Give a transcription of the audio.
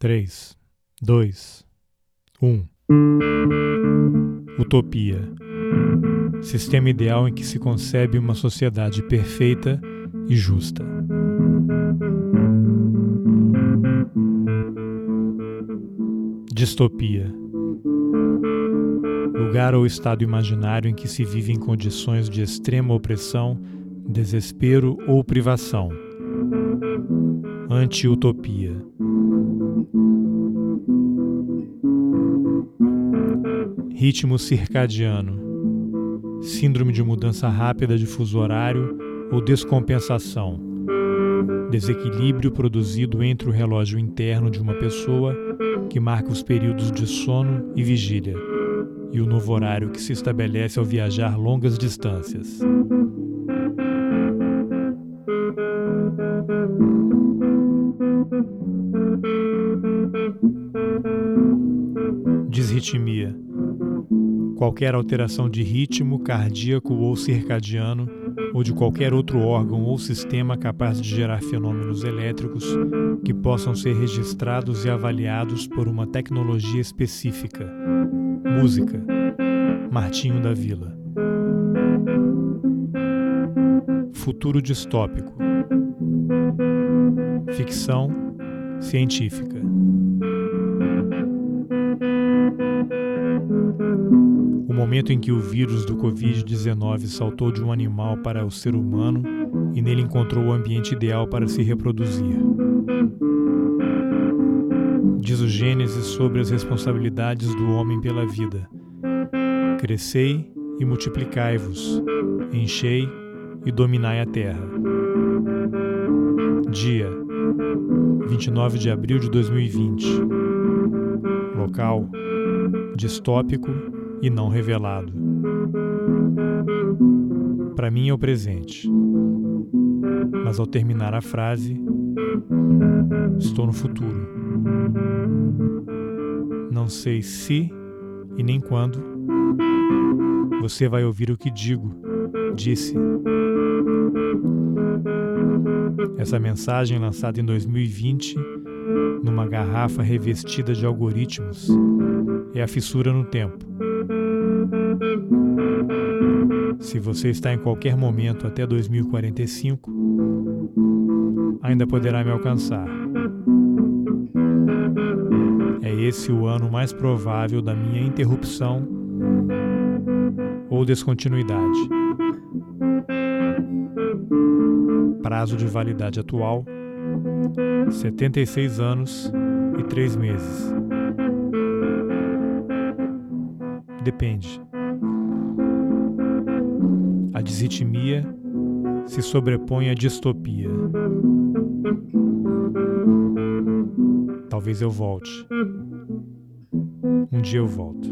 3, 2, 1. Utopia. Sistema ideal em que se concebe uma sociedade perfeita e justa. Distopia. Lugar ou estado imaginário em que se vive em condições de extrema opressão, desespero ou privação. Anti-utopia. Ritmo circadiano. Síndrome de mudança rápida de fuso horário ou descompensação. Desequilíbrio produzido entre o relógio interno de uma pessoa, que marca os períodos de sono e vigília, e o novo horário que se estabelece ao viajar longas distâncias. Disritmia. Qualquer alteração de ritmo cardíaco ou circadiano ou de qualquer outro órgão ou sistema capaz de gerar fenômenos elétricos que possam ser registrados e avaliados por uma tecnologia específica. Música. Martinho da Vila. Futuro distópico. Ficção científica. O momento em que o vírus do Covid-19 saltou de um animal para o ser humano e nele encontrou o ambiente ideal para se reproduzir. Diz o Gênesis sobre as responsabilidades do homem pela vida. Crescei e multiplicai-vos, enchei e dominai a terra. Dia 29 de abril de 2020. Local distópico e não revelado. Para mim é o presente. Mas ao terminar a frase, estou no futuro. Não sei se e nem quando você vai ouvir o que digo, disse. Essa mensagem lançada em 2020 numa garrafa revestida de algoritmos é a fissura no tempo. Se você está em qualquer momento até 2045, ainda poderá me alcançar. É esse o ano mais provável da minha interrupção ou descontinuidade. Prazo de validade atual: 76 anos e 3 meses. Depende. A disritmia se sobrepõe à distopia. Talvez eu volte. Um dia eu volto.